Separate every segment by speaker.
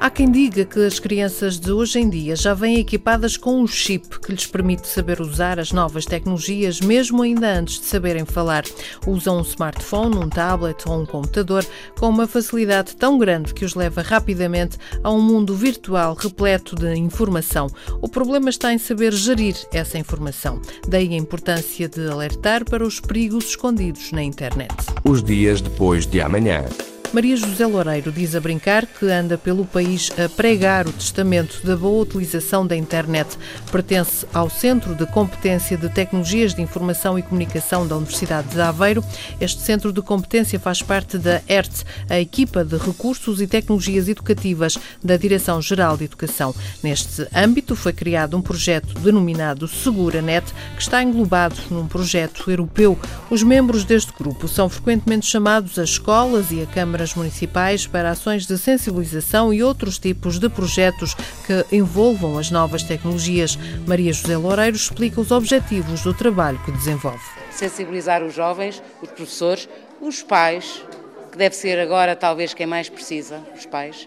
Speaker 1: Há quem diga que as crianças de hoje em dia já vêm equipadas com um chip que lhes permite saber usar as novas tecnologias, mesmo ainda antes de saberem falar. Usam um smartphone, um tablet ou um computador com uma facilidade tão grande que os leva rapidamente a um mundo virtual repleto de informação. O problema está em saber gerir essa informação. Daí a importância de alertar para os perigos escondidos na internet.
Speaker 2: Os dias depois de amanhã.
Speaker 1: Maria José Loureiro diz a brincar que anda pelo país a pregar o testamento da boa utilização da internet. Pertence ao Centro de Competência de Tecnologias de Informação e Comunicação da Universidade de Aveiro. Este centro de competência faz parte da ERT, a equipa de recursos e tecnologias educativas da Direção-Geral de Educação. Neste âmbito foi criado um projeto denominado SeguraNet, que está englobado num projeto europeu. Os membros deste grupo são frequentemente chamados a escolas e a câmaras câmaras municipais para ações de sensibilização e outros tipos de projetos que envolvam as novas tecnologias. Maria José Loureiro explica os objetivos do trabalho que desenvolve.
Speaker 3: Sensibilizar os jovens, os professores, os pais, que deve ser agora talvez quem mais precisa, os pais,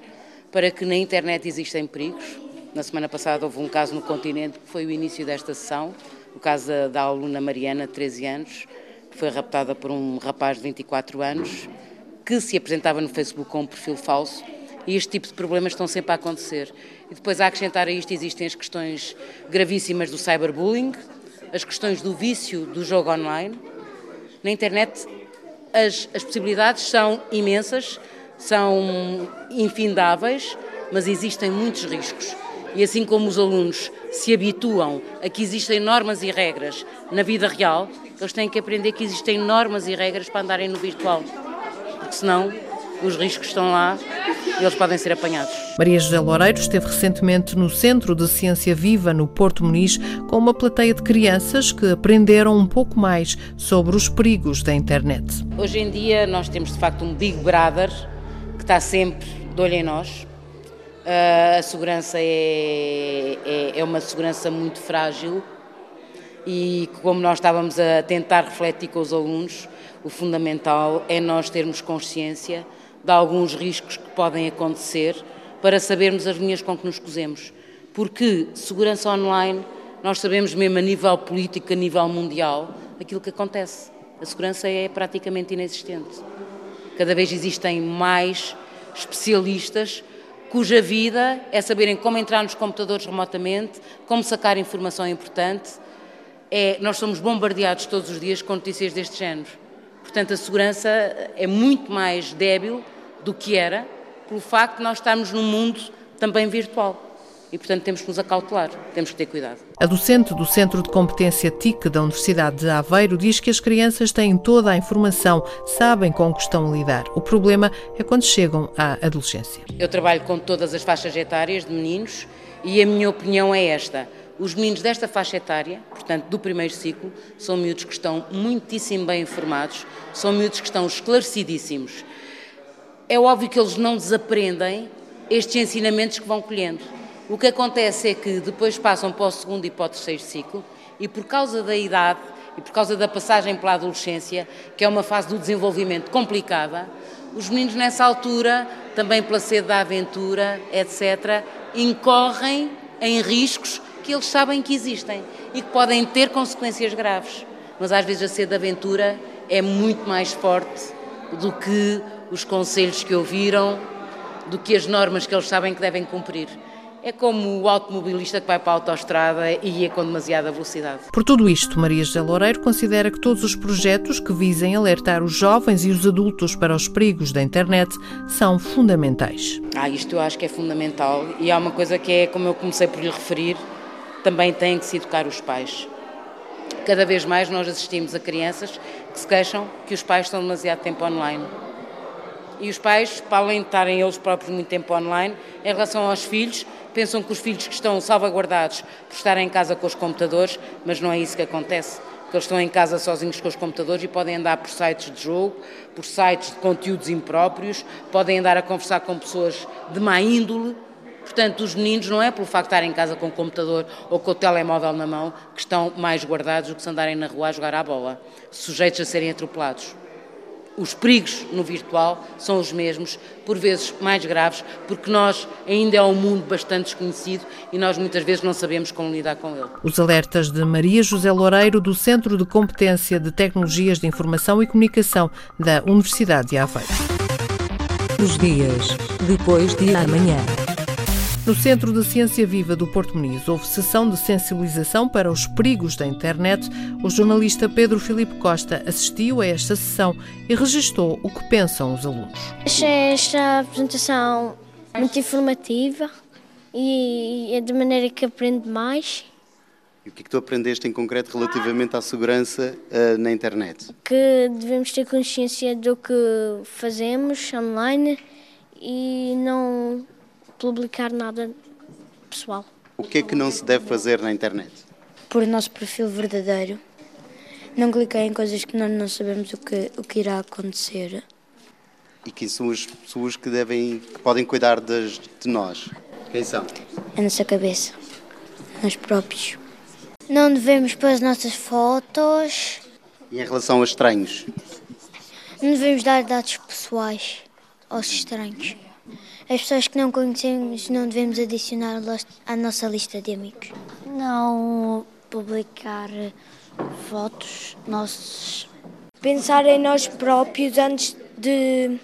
Speaker 3: para que na internet existem perigos. Na semana passada houve um caso no continente que foi o início desta sessão, o caso da, da aluna Mariana, de 13 anos, que foi raptada por um rapaz de 24 anos que se apresentava no Facebook com um perfil falso e este tipo de problemas estão sempre a acontecer. E depois, a acrescentar a isto, existem as questões gravíssimas do cyberbullying, as questões do vício do jogo online. Na internet, as, as possibilidades são imensas, são infindáveis, mas existem muitos riscos. E assim como os alunos se habituam a que existem normas e regras na vida real, eles têm que aprender que existem normas e regras para andarem no virtual porque senão os riscos estão lá e eles podem ser apanhados.
Speaker 1: Maria José Loureiro esteve recentemente no Centro de Ciência Viva, no Porto Muniz, com uma plateia de crianças que aprenderam um pouco mais sobre os perigos da internet.
Speaker 3: Hoje em dia nós temos de facto um Big Brother que está sempre de olho em nós. Uh, a segurança é, é, é uma segurança muito frágil e como nós estávamos a tentar refletir com os alunos, o fundamental é nós termos consciência de alguns riscos que podem acontecer para sabermos as linhas com que nos cozemos. Porque segurança online, nós sabemos mesmo a nível político, a nível mundial, aquilo que acontece. A segurança é praticamente inexistente. Cada vez existem mais especialistas cuja vida é saberem como entrar nos computadores remotamente, como sacar informação importante. É, nós somos bombardeados todos os dias com notícias deste género. Portanto, a segurança é muito mais débil do que era, pelo facto de nós estarmos num mundo também virtual. E, portanto, temos que nos acautelar, temos que ter cuidado.
Speaker 1: A docente do Centro de Competência TIC da Universidade de Aveiro diz que as crianças têm toda a informação, sabem com o que estão a lidar. O problema é quando chegam à adolescência.
Speaker 3: Eu trabalho com todas as faixas etárias de meninos e a minha opinião é esta. Os meninos desta faixa etária, portanto do primeiro ciclo, são miúdos que estão muitíssimo bem informados, são miúdos que estão esclarecidíssimos. É óbvio que eles não desaprendem estes ensinamentos que vão colhendo. O que acontece é que depois passam para o segundo e para o terceiro ciclo e por causa da idade e por causa da passagem pela adolescência, que é uma fase do desenvolvimento complicada, os meninos nessa altura, também pela sede da aventura, etc., incorrem em riscos que eles sabem que existem e que podem ter consequências graves. Mas às vezes a sede de aventura é muito mais forte do que os conselhos que ouviram, do que as normas que eles sabem que devem cumprir. É como o automobilista que vai para a autoestrada e ia com demasiada velocidade.
Speaker 1: Por tudo isto, Maria José Loureiro considera que todos os projetos que visem alertar os jovens e os adultos para os perigos da internet são fundamentais.
Speaker 3: Ah, isto eu acho que é fundamental e há uma coisa que é, como eu comecei por lhe referir, também têm que se educar os pais. Cada vez mais nós assistimos a crianças que se queixam que os pais estão demasiado tempo online. E os pais, para além de estarem eles próprios muito tempo online, em relação aos filhos, pensam que os filhos que estão salvaguardados por estarem em casa com os computadores, mas não é isso que acontece. porque eles estão em casa sozinhos com os computadores e podem andar por sites de jogo, por sites de conteúdos impróprios, podem andar a conversar com pessoas de má índole. Portanto, os meninos não é pelo facto de estarem em casa com o computador ou com o telemóvel na mão que estão mais guardados do que se andarem na rua a jogar à bola, sujeitos a serem atropelados os perigos no virtual são os mesmos, por vezes mais graves, porque nós ainda é um mundo bastante desconhecido e nós muitas vezes não sabemos como lidar com ele.
Speaker 1: Os alertas de Maria José Loureiro, do Centro de Competência de Tecnologias de Informação e Comunicação da Universidade de Aveiro.
Speaker 4: Os dias depois de amanhã.
Speaker 1: No Centro de Ciência Viva do Porto Muniz houve sessão de sensibilização para os perigos da internet. O jornalista Pedro Filipe Costa assistiu a esta sessão e registou o que pensam os alunos.
Speaker 5: Achei esta apresentação muito informativa e é de maneira que aprendo mais.
Speaker 6: E o que é que tu aprendeste em concreto relativamente à segurança uh, na internet?
Speaker 5: Que devemos ter consciência do que fazemos online e não publicar nada pessoal.
Speaker 6: O que é que não se deve fazer na internet?
Speaker 7: Por o nosso perfil verdadeiro. Não clicar em coisas que nós não sabemos o que, o que irá acontecer.
Speaker 6: E quem são as pessoas que, devem, que podem cuidar das, de nós? Quem são?
Speaker 7: A nossa cabeça. Nós próprios.
Speaker 5: Não devemos pôr as nossas fotos.
Speaker 6: E em relação a estranhos?
Speaker 5: Não devemos dar dados pessoais aos estranhos. As pessoas que não conhecemos não devemos adicionar à nossa lista de amigos.
Speaker 8: Não publicar fotos nossos.
Speaker 9: Pensar em nós próprios antes de,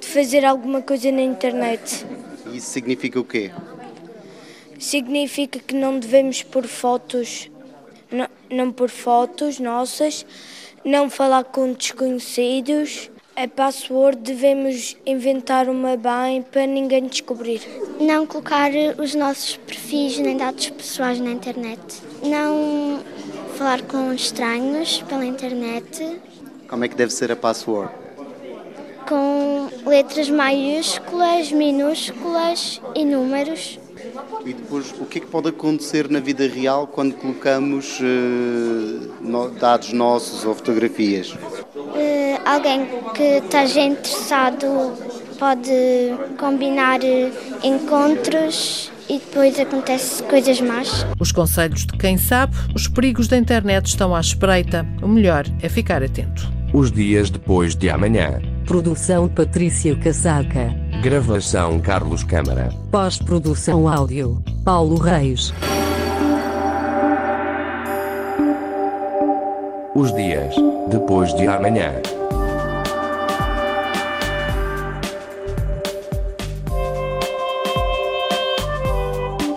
Speaker 9: de fazer alguma coisa na internet.
Speaker 6: Isso significa o quê?
Speaker 9: Significa que não devemos pôr fotos, não, não pôr fotos nossas, não falar com desconhecidos a password devemos inventar uma bem para ninguém descobrir.
Speaker 5: Não colocar os nossos perfis nem dados pessoais na internet. Não falar com estranhos pela internet.
Speaker 6: Como é que deve ser a password?
Speaker 5: Com letras maiúsculas, minúsculas e números.
Speaker 6: E depois, o que é que pode acontecer na vida real quando colocamos uh, no, dados nossos ou fotografias?
Speaker 5: Alguém que esteja interessado pode combinar eh, encontros e depois acontece coisas más.
Speaker 1: Os conselhos de quem sabe, os perigos da internet estão à espreita. O melhor é ficar atento.
Speaker 2: Os dias depois de amanhã.
Speaker 4: Produção Patrícia Casaca.
Speaker 2: Gravação Carlos Câmara.
Speaker 4: Pós-produção áudio Paulo Reis.
Speaker 2: Os dias depois de amanhã.